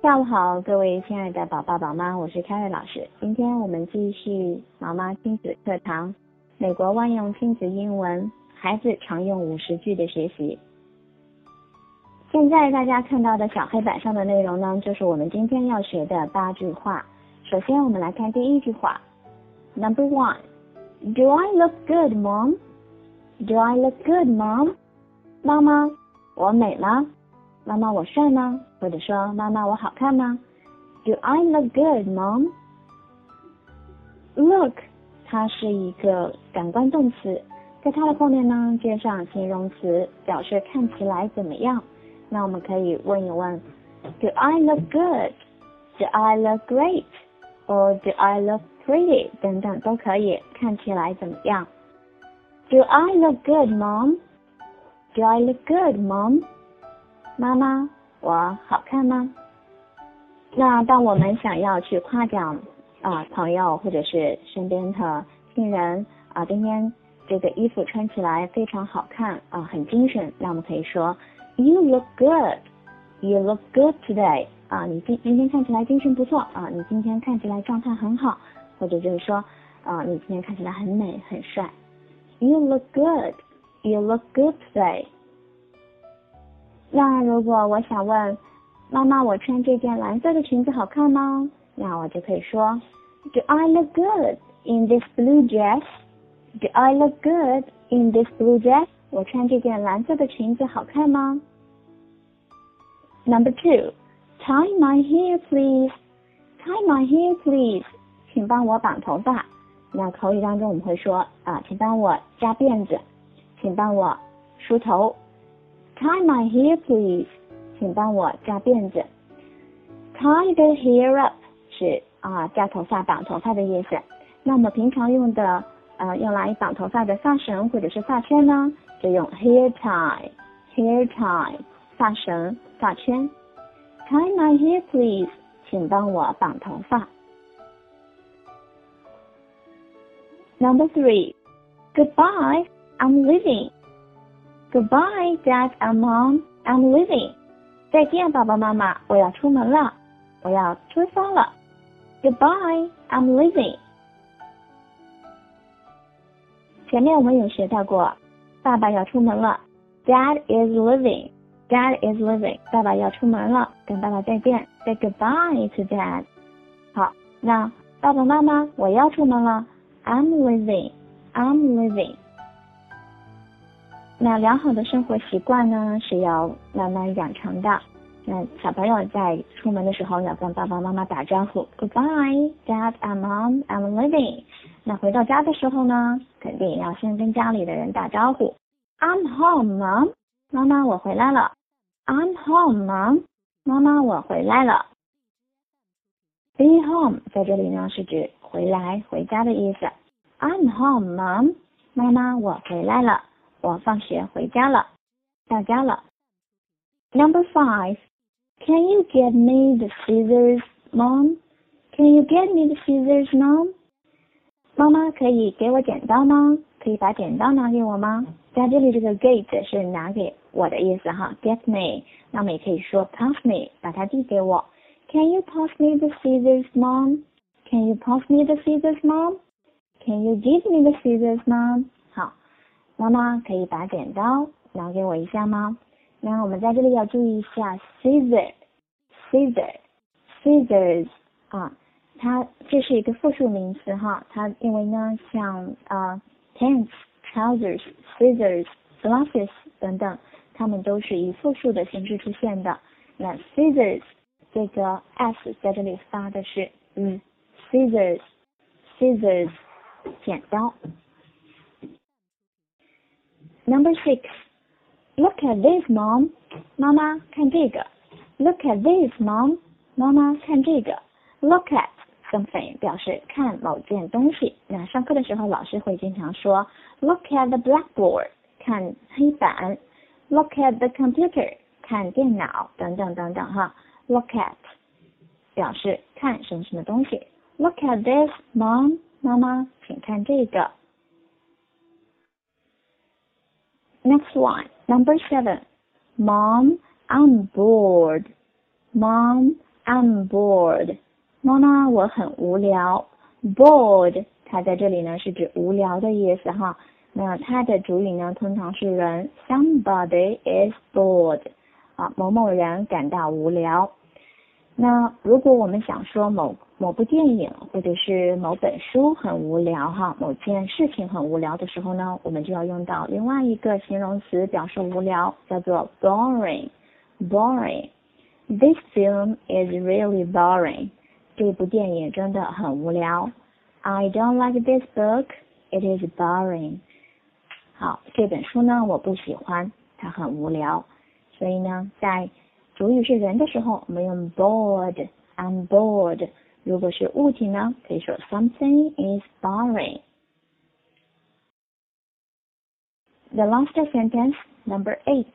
下午好，各位亲爱的宝爸宝妈，我是凯瑞老师。今天我们继续妈妈亲子课堂，美国万用亲子英文，孩子常用五十句的学习。现在大家看到的小黑板上的内容呢，就是我们今天要学的八句话。首先，我们来看第一句话，Number one，Do I look good, Mom？Do I look good, Mom？妈妈，我美吗？妈妈，我帅吗？或者说，妈妈，我好看吗？Do I look good, Mom? Look，它是一个感官动词，在它的后面呢接上形容词，表示看起来怎么样。那我们可以问一问，Do I look good? Do I look great? Or do I look pretty? 等等都可以，看起来怎么样？Do I look good, Mom? Do I look good, Mom? 妈妈，我好看吗？那当我们想要去夸奖啊朋友或者是身边的亲人啊，今天这个衣服穿起来非常好看啊，很精神，那我们可以说 You look good, You look good today 啊，你今今天看起来精神不错啊，你今天看起来状态很好，或者就是说啊，你今天看起来很美很帅。You look good, You look good today. 那如果我想问妈妈，我穿这件蓝色的裙子好看吗？那我就可以说，Do I look good in this blue dress? Do I look good in this blue dress? 我穿这件蓝色的裙子好看吗？Number two, tie my hair, please. Tie my hair, please. 请帮我绑头发。那口语当中我们会说啊，请帮我扎辫子，请帮我梳头。Tie my hair, please，请帮我扎辫子。Tie the hair up 是啊扎头发、绑头发的意思。那我们平常用的呃用来绑头发的发绳或者是发圈呢，就用 hair tie，hair tie 发绳、发圈。Tie my hair, please，请帮我绑头发。Number three, goodbye, I'm leaving. Goodbye, Dad and Mom. I'm leaving. 再见，爸爸妈妈，我要出门了，我要出发了。Goodbye, I'm leaving. 前面我们有学到过，爸爸要出门了。Dad is leaving. Dad is leaving. 爸爸要出门了，跟爸爸再见。Say goodbye to Dad. 好，那爸爸妈妈，我要出门了。I'm leaving. I'm leaving. 那良好的生活习惯呢，是要慢慢养成的。那小朋友在出门的时候要跟爸爸妈妈打招呼，Goodbye, Dad and Mom, I'm leaving。那回到家的时候呢，肯定也要先跟家里的人打招呼，I'm home, Mom。妈妈，我回来了。I'm home, Mom。妈妈，我回来了。Be home 在这里呢是指回来、回家的意思。I'm home, Mom。妈妈，我回来了。我放学回家了，到家了。Number five, can you get me the scissors, mom? Can you get me the scissors, mom? 妈妈可以给我剪刀吗？可以把剪刀拿给我吗？在这里这个 get 是拿给我的意思哈，get me，那么也可以说 pass me，把它递给我。Can you pass me the scissors, mom? Can you pass me the scissors, mom? Can you give me the scissors, mom? 妈妈可以把剪刀拿给我一下吗？那我们在这里要注意一下，scissor，scissor，scissors 啊，它这是一个复数名词哈，它因为呢像啊 pants，trousers，scissors，glasses 等等，它们都是以复数的形式出现的。那 scissors 这个 s 在这里发的是嗯，scissors，scissors 剪刀。Number six, look at this, mom. 妈妈看这个。Look at this, mom. 妈妈看这个。Look at something 表示看某件东西。那上课的时候，老师会经常说，Look at the blackboard，看黑板。Look at the computer，看电脑等等等等哈。Look at 表示看什么什么东西。Look at this, mom. 妈妈，请看这个。 Next one, number seven. Mom, I'm bored. Mom, I'm bored。妈妈，我很无聊。Bored，它在这里呢是指无聊的意思哈。那它的主语呢通常是人，Somebody is bored。啊，某某人感到无聊。 那如果我们想说某某部电影或者是某本书很无聊哈，某件事情很无聊的时候呢，我们就要用到另外一个形容词表示无聊，叫做 boring。boring。This film is really boring。这部电影真的很无聊。I don't like this book. It is boring。好，这本书呢我不喜欢，它很无聊。所以呢，在主语是人的时候，我们用 bored。I'm bored。如果是物体呢，可以说 something is boring。The last sentence, number eight.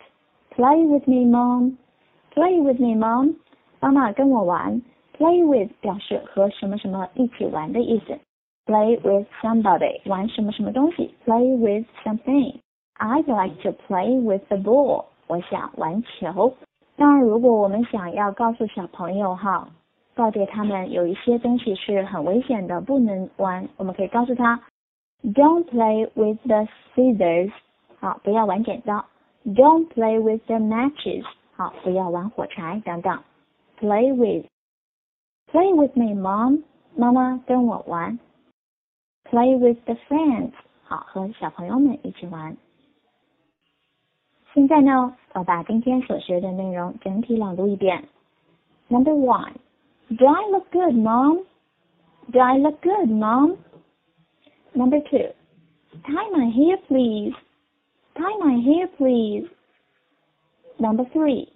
Play with me, mom. Play with me, mom. 妈妈跟我玩。Play with 表示和什么什么一起玩的意思。Play with somebody 玩什么什么东西。Play with something. I'd like to play with the ball. 我想玩球。 当然，如果我们想要告诉小朋友哈，告诫他们有一些东西是很危险的，不能玩，我们可以告诉他，Don't play with the scissors，好，不要玩剪刀；Don't play with the matches，好，不要玩火柴等等。Play with，Play with me, mom，妈妈跟我玩。Play with the friends，好，和小朋友们一起玩。现在呢，我把今天所学的内容整体朗读一遍。Number one, Do I look good, mom? Do I look good, mom? Number two, tie my hair, please. Tie my hair, please. Number three,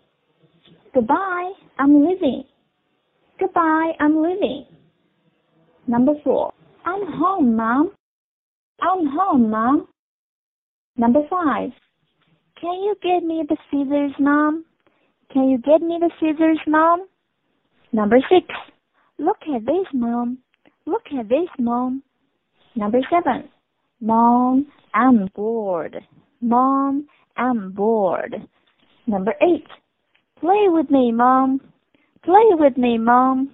goodbye, I'm leaving. Goodbye, I'm leaving. Number four, I'm home, mom. I'm home, mom. Number five, can you get me the scissors, Mom? Can you get me the scissors, Mom? Number six. Look at this, Mom. Look at this, Mom. Number seven. Mom, I'm bored. Mom, I'm bored. Number eight. Play with me, Mom. Play with me, Mom.